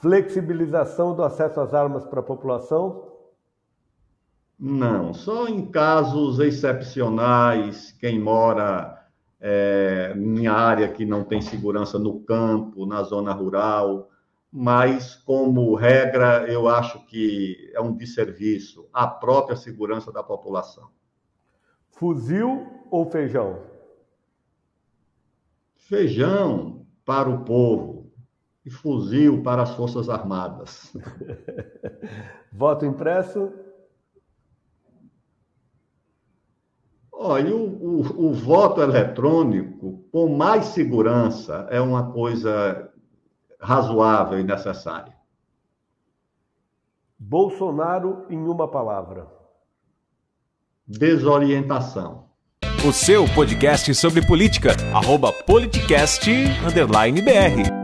Flexibilização do acesso às armas para a população? Não, só em casos excepcionais, quem mora é, em área que não tem segurança no campo, na zona rural, mas, como regra, eu acho que é um desserviço à própria segurança da população. Fuzil ou feijão? Feijão para o povo e fuzil para as Forças Armadas. Voto impresso? Olha, o, o, o, voto eletrônico, com mais segurança, é uma coisa razoável e necessária. Bolsonaro em uma palavra. Desorientação. O seu podcast sobre política, arroba politicast, underline BR.